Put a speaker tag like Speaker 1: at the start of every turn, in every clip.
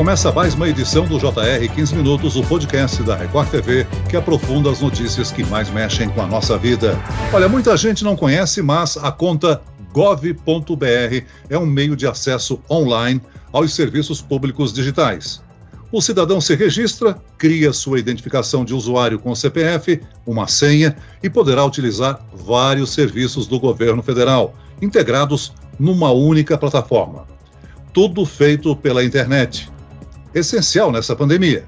Speaker 1: Começa mais uma edição do JR 15 Minutos, o podcast da Record TV, que aprofunda as notícias que mais mexem com a nossa vida. Olha, muita gente não conhece, mas a conta gov.br é um meio de acesso online aos serviços públicos digitais. O cidadão se registra, cria sua identificação de usuário com CPF, uma senha e poderá utilizar vários serviços do governo federal, integrados numa única plataforma. Tudo feito pela internet. Essencial nessa pandemia.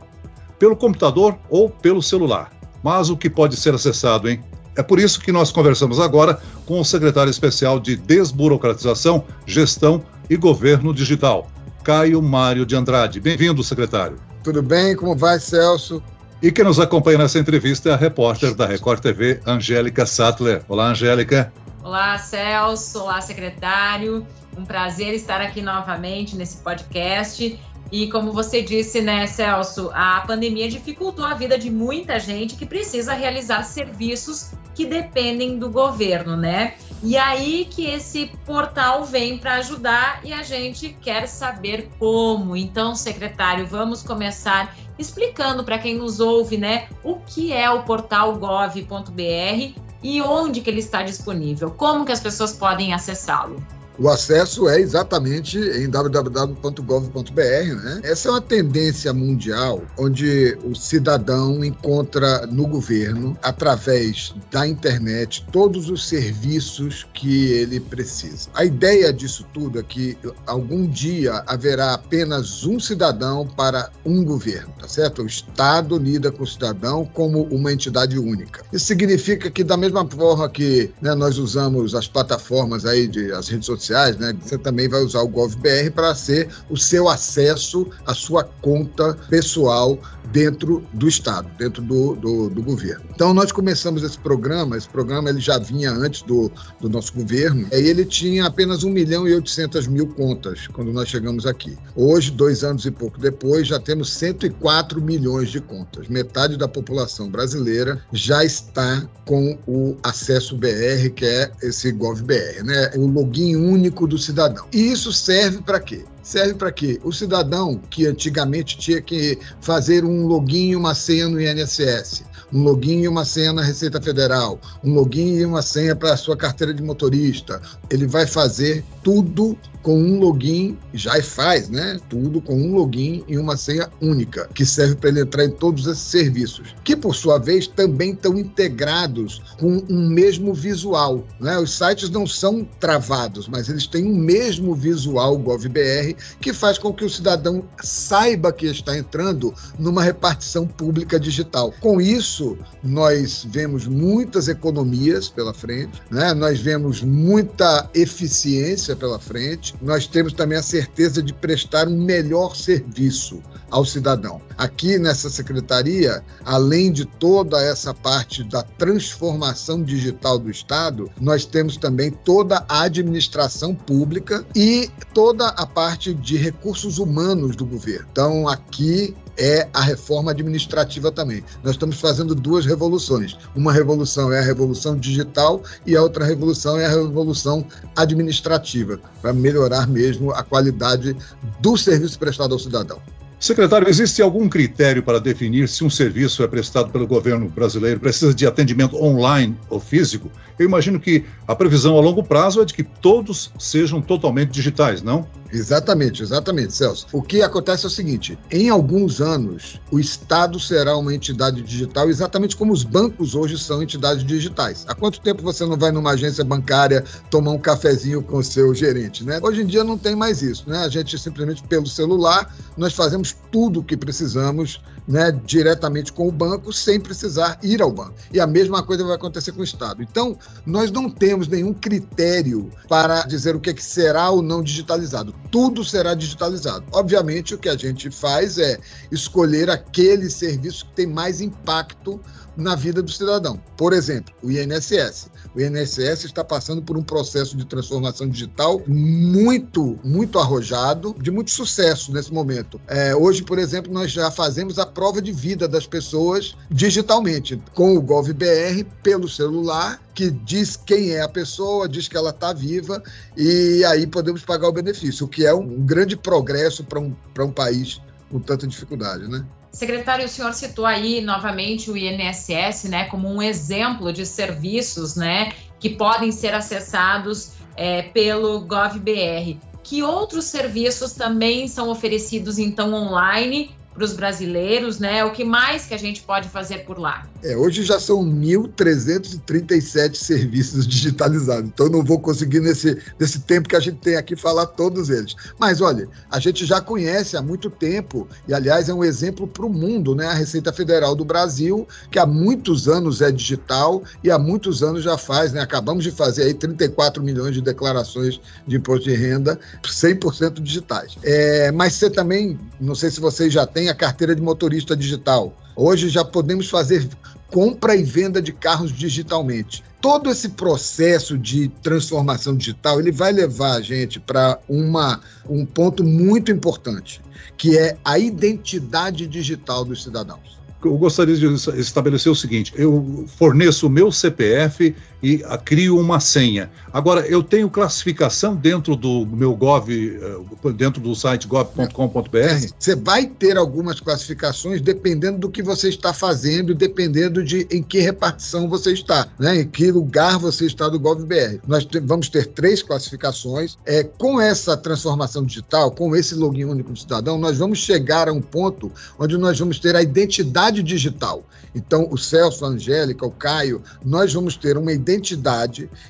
Speaker 1: Pelo computador ou pelo celular. Mas o que pode ser acessado, hein? É por isso que nós conversamos agora com o secretário especial de Desburocratização, Gestão e Governo Digital, Caio Mário de Andrade. Bem-vindo, secretário.
Speaker 2: Tudo bem? Como vai, Celso?
Speaker 1: E quem nos acompanha nessa entrevista é a repórter da Record TV, Angélica Sattler. Olá, Angélica.
Speaker 3: Olá, Celso. Olá, secretário. Um prazer estar aqui novamente nesse podcast. E como você disse, né, Celso, a pandemia dificultou a vida de muita gente que precisa realizar serviços que dependem do governo, né? E aí que esse portal vem para ajudar e a gente quer saber como. Então, secretário, vamos começar explicando para quem nos ouve, né, o que é o portal gov.br e onde que ele está disponível, como que as pessoas podem acessá-lo.
Speaker 2: O acesso é exatamente em www.gov.br, né? Essa é uma tendência mundial onde o cidadão encontra no governo, através da internet, todos os serviços que ele precisa. A ideia disso tudo é que algum dia haverá apenas um cidadão para um governo, tá certo? O Estado lida com o cidadão como uma entidade única. Isso significa que da mesma forma que né, nós usamos as plataformas aí de as redes sociais sociais, né? Você também vai usar o GovBR para ser o seu acesso à sua conta pessoal dentro do Estado, dentro do, do, do, governo. Então, nós começamos esse programa, esse programa ele já vinha antes do, do nosso governo, e ele tinha apenas 1 milhão e 800 mil contas quando nós chegamos aqui. Hoje, dois anos e pouco depois, já temos 104 milhões de contas. Metade da população brasileira já está com o acesso BR, que é esse GovBR, né? o login único do cidadão. E isso serve para quê? serve para quê? O cidadão que antigamente tinha que fazer um login e uma senha no INSS, um login e uma senha na Receita Federal, um login e uma senha para a sua carteira de motorista, ele vai fazer tudo com um login, já faz, né? Tudo com um login e uma senha única, que serve para ele entrar em todos esses serviços, que por sua vez também estão integrados com um mesmo visual, né? Os sites não são travados, mas eles têm um mesmo visual GovBR que faz com que o cidadão saiba que está entrando numa repartição pública digital. Com isso, nós vemos muitas economias pela frente, né? Nós vemos muita eficiência pela frente nós temos também a certeza de prestar um melhor serviço ao cidadão. Aqui nessa secretaria, além de toda essa parte da transformação digital do Estado, nós temos também toda a administração pública e toda a parte de recursos humanos do governo. Então, aqui é a reforma administrativa também. Nós estamos fazendo duas revoluções. Uma revolução é a revolução digital e a outra revolução é a revolução administrativa, para melhorar mesmo a qualidade do serviço prestado ao cidadão.
Speaker 1: Secretário, existe algum critério para definir se um serviço é prestado pelo governo brasileiro precisa de atendimento online ou físico? Eu imagino que a previsão a longo prazo é de que todos sejam totalmente digitais, não?
Speaker 2: Exatamente, exatamente, Celso. O que acontece é o seguinte: em alguns anos, o Estado será uma entidade digital, exatamente como os bancos hoje são entidades digitais. Há quanto tempo você não vai numa agência bancária tomar um cafezinho com o seu gerente, né? Hoje em dia não tem mais isso, né? A gente simplesmente pelo celular nós fazemos tudo o que precisamos, né, diretamente com o banco, sem precisar ir ao banco. E a mesma coisa vai acontecer com o Estado. Então, nós não temos nenhum critério para dizer o que, é que será ou não digitalizado tudo será digitalizado. Obviamente, o que a gente faz é escolher aquele serviço que tem mais impacto na vida do cidadão. Por exemplo, o INSS. O INSS está passando por um processo de transformação digital muito, muito arrojado, de muito sucesso nesse momento. É, hoje, por exemplo, nós já fazemos a prova de vida das pessoas digitalmente, com o GovBR, pelo celular, que diz quem é a pessoa, diz que ela está viva, e aí podemos pagar o benefício, o que é um grande progresso para um, um país com tanta dificuldade, né?
Speaker 3: Secretário, o senhor citou aí novamente o INSS, né, como um exemplo de serviços, né, que podem ser acessados é, pelo GovBR. Que outros serviços também são oferecidos então online para os brasileiros, né? O que mais que a gente pode fazer por lá?
Speaker 2: É, hoje já são 1.337 serviços digitalizados, então não vou conseguir nesse, nesse tempo que a gente tem aqui falar todos eles. Mas olha, a gente já conhece há muito tempo, e aliás é um exemplo para o mundo, né? A Receita Federal do Brasil, que há muitos anos é digital e há muitos anos já faz, né? Acabamos de fazer aí 34 milhões de declarações de imposto de renda, 100% digitais. É, mas você também, não sei se vocês já têm tem a carteira de motorista digital. Hoje já podemos fazer compra e venda de carros digitalmente. Todo esse processo de transformação digital ele vai levar a gente para um ponto muito importante, que é a identidade digital dos cidadãos
Speaker 1: eu gostaria de estabelecer o seguinte: eu forneço o meu CPF e crio uma senha. Agora, eu tenho classificação dentro do meu Gov, eh, dentro do site gov.com.br?
Speaker 2: Você vai ter algumas classificações dependendo do que você está fazendo, dependendo de em que repartição você está, né? em que lugar você está do GovBR. Nós vamos ter três classificações. É, com essa transformação digital, com esse login único do cidadão, nós vamos chegar a um ponto onde nós vamos ter a identidade identidade digital. Então, o Celso, a Angélica, o Caio, nós vamos ter uma identidade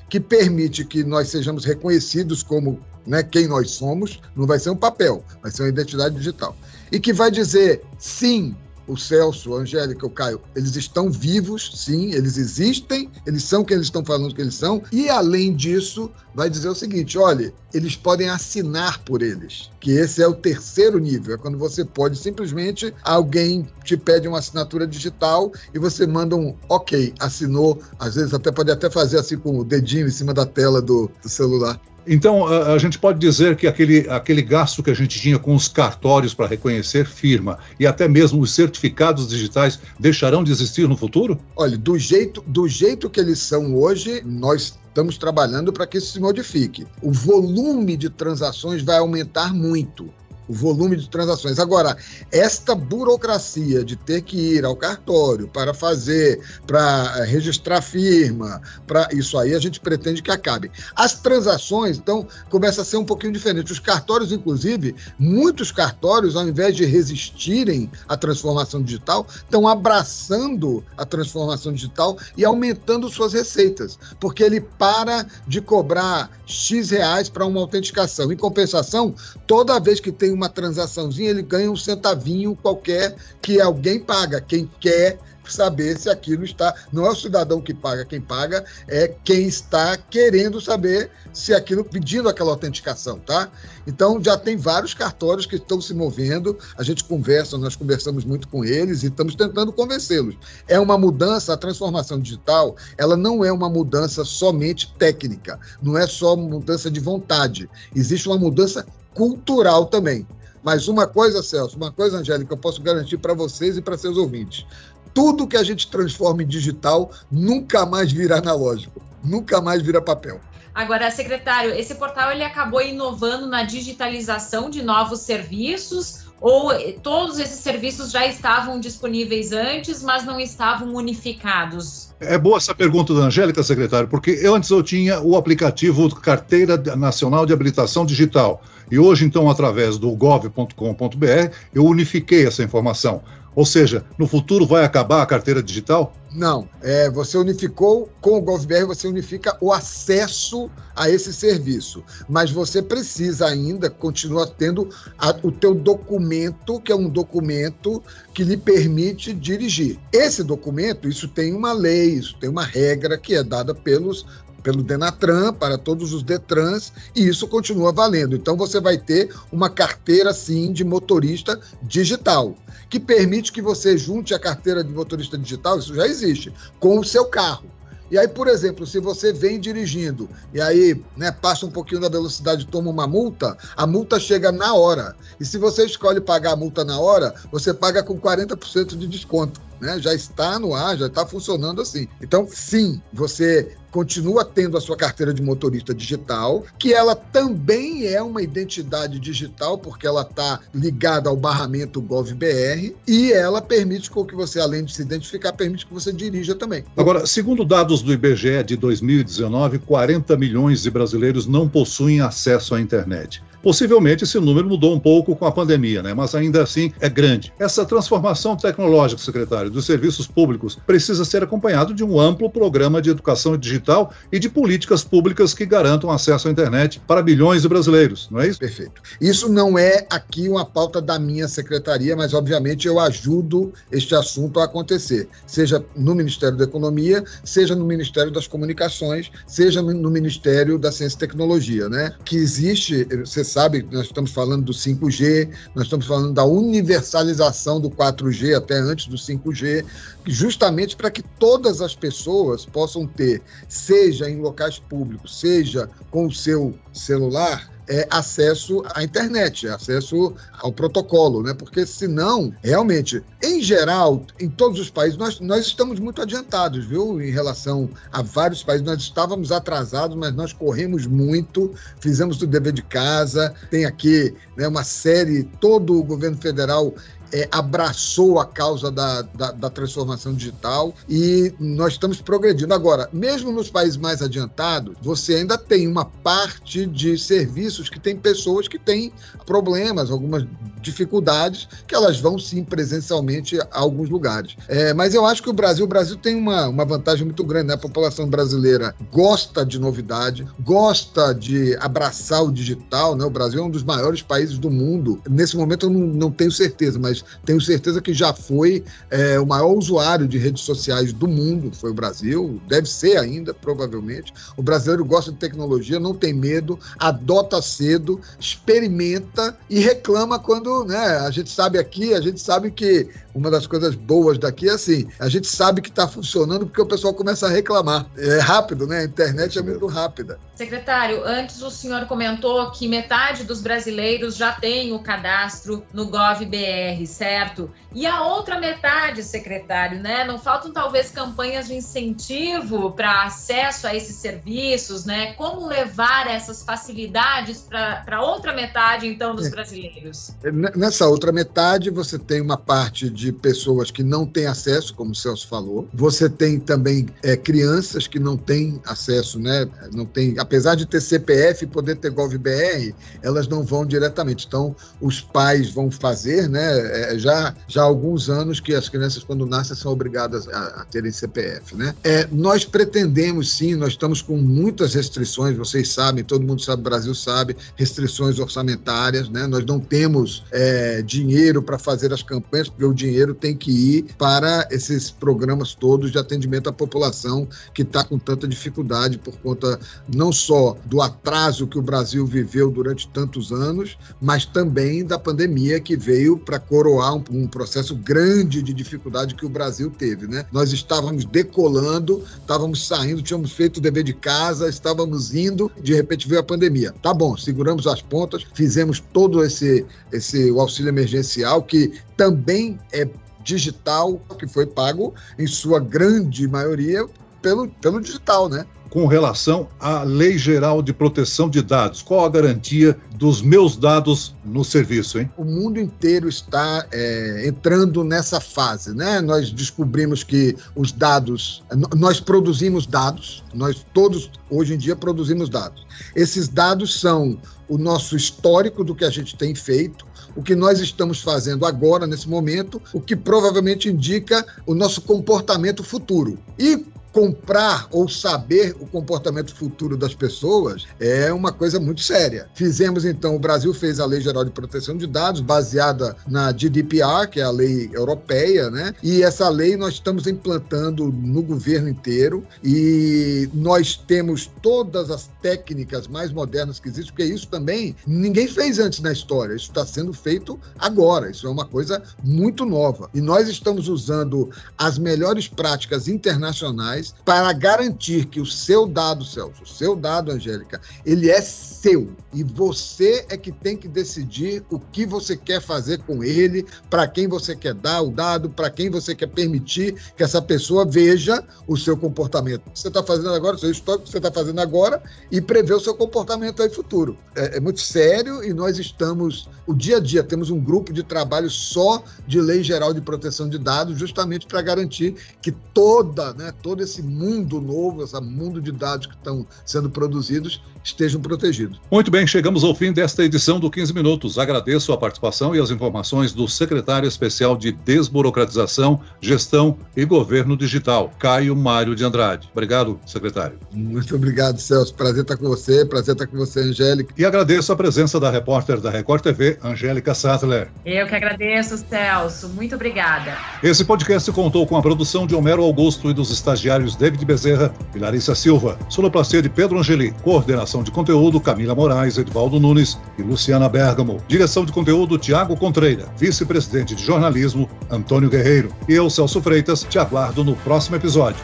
Speaker 2: que permite que nós sejamos reconhecidos como né, quem nós somos, não vai ser um papel, vai ser uma identidade digital. E que vai dizer sim, o Celso, a Angélica, o Caio, eles estão vivos, sim, eles existem, eles são quem eles estão falando que eles são, e além disso, vai dizer o seguinte: olha, eles podem assinar por eles, que esse é o terceiro nível, é quando você pode simplesmente, alguém te pede uma assinatura digital e você manda um ok, assinou, às vezes até pode até fazer assim com o dedinho em cima da tela do, do celular.
Speaker 1: Então, a, a, gente pode dizer que aquele, aquele gasto que a gente tinha com os cartórios para reconhecer firma e até mesmo os certificados digitais deixarão de existir no futuro?
Speaker 2: Olha, do jeito, do jeito que eles são hoje, nós estamos trabalhando para que isso se modifique. O volume de transações vai aumentar muito o volume de transações. Agora, esta burocracia de ter que ir ao cartório para fazer, para eh, registrar firma, para isso aí a gente pretende que acabe. As transações, então, começa a ser um pouquinho diferente. Os cartórios, inclusive, muitos cartórios, ao invés de resistirem à transformação digital, estão abraçando a transformação digital e aumentando suas receitas, porque ele para de cobrar X reais para uma autenticação. Em compensação, toda vez que tem uma transaçãozinha, ele ganha um centavinho qualquer que alguém paga. Quem quer saber se aquilo está. Não é o cidadão que paga, quem paga é quem está querendo saber se aquilo, pedindo aquela autenticação, tá? Então já tem vários cartórios que estão se movendo, a gente conversa, nós conversamos muito com eles e estamos tentando convencê-los. É uma mudança, a transformação digital, ela não é uma mudança somente técnica, não é só mudança de vontade, existe uma mudança cultural também. Mas uma coisa, Celso, uma coisa, Angélica, eu posso garantir para vocês e para seus ouvintes: tudo que a gente transforma em digital nunca mais virá analógico, nunca mais vira papel.
Speaker 3: Agora, secretário, esse portal ele acabou inovando na digitalização de novos serviços ou todos esses serviços já estavam disponíveis antes, mas não estavam unificados?
Speaker 1: É boa essa pergunta da Angélica, secretário, porque antes eu tinha o aplicativo Carteira Nacional de Habilitação Digital. E hoje, então, através do gov.com.br, eu unifiquei essa informação. Ou seja, no futuro vai acabar a carteira digital?
Speaker 2: Não, é, você unificou com o GovBR, você unifica o acesso a esse serviço, mas você precisa ainda continuar tendo a, o teu documento, que é um documento que lhe permite dirigir. Esse documento, isso tem uma lei, isso tem uma regra que é dada pelos pelo Denatran, para todos os Detrans, e isso continua valendo. Então você vai ter uma carteira, sim, de motorista digital, que permite que você junte a carteira de motorista digital, isso já existe, com o seu carro. E aí, por exemplo, se você vem dirigindo e aí né, passa um pouquinho da velocidade toma uma multa, a multa chega na hora. E se você escolhe pagar a multa na hora, você paga com 40% de desconto. Né? Já está no ar, já está funcionando assim. Então, sim, você continua tendo a sua carteira de motorista digital, que ela também é uma identidade digital, porque ela está ligada ao barramento GovBR, e ela permite que você, além de se identificar, permite que você dirija também.
Speaker 1: Agora, segundo dados do IBGE de 2019, 40 milhões de brasileiros não possuem acesso à internet. Possivelmente esse número mudou um pouco com a pandemia, né? mas ainda assim é grande. Essa transformação tecnológica, secretário, dos serviços públicos precisa ser acompanhado de um amplo programa de educação digital e de políticas públicas que garantam acesso à internet para bilhões de brasileiros, não é isso?
Speaker 2: Perfeito. Isso não é aqui uma pauta da minha secretaria, mas obviamente eu ajudo este assunto a acontecer, seja no Ministério da Economia, seja no Ministério das Comunicações, seja no Ministério da Ciência e Tecnologia, né? Que existe, você sabe, nós estamos falando do 5G, nós estamos falando da universalização do 4G até antes do 5G, justamente para que todas as pessoas possam ter, seja em locais públicos, seja com o seu celular, é, acesso à internet, acesso ao protocolo, né? Porque senão, realmente, em geral, em todos os países, nós, nós estamos muito adiantados, viu? Em relação a vários países, nós estávamos atrasados, mas nós corremos muito, fizemos o dever de casa, tem aqui né, uma série, todo o governo federal é, abraçou a causa da, da, da, transformação digital e nós estamos progredindo. Agora, mesmo nos países mais adiantados, você ainda tem uma parte de serviços que tem pessoas que têm problemas, algumas dificuldades, que elas vão sim presencialmente a alguns lugares. É, mas eu acho que o Brasil, o Brasil tem uma, uma vantagem muito grande, né? A população brasileira gosta de novidade, gosta de abraçar o digital, né? O Brasil é um dos maiores países do mundo. Nesse momento eu não, não tenho certeza, mas tenho certeza que já foi é, o maior usuário de redes sociais do mundo, foi o Brasil, deve ser ainda, provavelmente. O brasileiro gosta de tecnologia, não tem medo, adota cedo, experimenta e reclama quando, né? A gente sabe aqui, a gente sabe que uma das coisas boas daqui é assim, a gente sabe que está funcionando porque o pessoal começa a reclamar. É rápido, né? A internet é muito rápida.
Speaker 3: Secretário, antes o senhor comentou que metade dos brasileiros já tem o cadastro no GovBR, certo? E a outra metade, secretário, né? Não faltam talvez campanhas de incentivo para acesso a esses serviços, né? Como levar essas facilidades para outra metade, então, dos é. brasileiros?
Speaker 2: Nessa outra metade, você tem uma parte de de pessoas que não têm acesso, como o Celso falou. Você tem também é, crianças que não têm acesso, né? Não tem, apesar de ter CPF e poder ter GovBR, elas não vão diretamente. Então, os pais vão fazer, né? É, já, já há alguns anos que as crianças, quando nascem, são obrigadas a, a terem CPF, né? É, nós pretendemos, sim, nós estamos com muitas restrições, vocês sabem, todo mundo sabe, o Brasil sabe, restrições orçamentárias, né? Nós não temos é, dinheiro para fazer as campanhas, porque o dinheiro dinheiro tem que ir para esses programas todos de atendimento à população que está com tanta dificuldade por conta não só do atraso que o Brasil viveu durante tantos anos, mas também da pandemia que veio para coroar um, um, processo grande de dificuldade que o Brasil teve. Né? Nós estávamos decolando, estávamos saindo, tínhamos feito o dever de casa, estávamos indo, de repente veio a pandemia. Tá bom, seguramos as pontas, fizemos todo esse, esse auxílio emergencial que também é digital, que foi pago em sua grande maioria pelo, pelo digital, né?
Speaker 1: Com relação à Lei Geral de Proteção de Dados, qual a garantia dos meus dados no serviço, hein?
Speaker 2: O mundo inteiro está é, entrando nessa fase, né? Nós descobrimos que os dados, nós produzimos dados, nós todos hoje em dia produzimos dados. Esses dados são o nosso histórico do que a gente tem feito, o que nós estamos fazendo agora, nesse momento, o que provavelmente indica o nosso comportamento futuro. E comprar ou saber o comportamento futuro das pessoas é uma coisa muito séria. Fizemos então, o Brasil fez a Lei Geral de Proteção de Dados, baseada na GDPR, que é a lei europeia, né? E essa lei nós estamos implantando no governo inteiro e nós temos todas as técnicas mais modernas que existem, porque isso também ninguém fez antes na história, isso está sendo feito agora, isso é uma coisa muito nova. E nós estamos usando as melhores práticas internacionais para garantir que o seu dado, Celso, o seu dado, Angélica, ele é seu e você é que tem que decidir o que você quer fazer com ele, para quem você quer dar o dado, para quem você quer permitir que essa pessoa veja o seu comportamento. Você está fazendo agora, o seu histórico você está fazendo agora e prever o seu comportamento aí futuro. É, é muito sério e nós estamos, o dia a dia, temos um grupo de trabalho só de lei geral de proteção de dados, justamente para garantir que toda, né, todo esse mundo novo, esse mundo de dados que estão sendo produzidos, estejam protegidos.
Speaker 1: Muito bem, chegamos ao fim desta edição do 15 Minutos. Agradeço a participação e as informações do secretário especial de Desburocratização, Gestão e Governo Digital, Caio Mário de Andrade. Obrigado, secretário.
Speaker 2: Muito obrigado, Celso. Prazer estar com você, prazer estar com você, Angélica.
Speaker 1: E agradeço a presença da repórter da Record TV, Angélica Sattler.
Speaker 3: Eu que agradeço, Celso. Muito obrigada.
Speaker 1: Esse podcast contou com a produção de Homero Augusto e dos estagiários David Bezerra e Larissa Silva, sonoplastia de Pedro Angeli, coordenação de conteúdo Camila Moraes, Edvaldo Nunes e Luciana Bergamo, direção de conteúdo Tiago Contreira, vice-presidente de jornalismo Antônio Guerreiro. E eu, Celso Freitas, te aguardo no próximo episódio.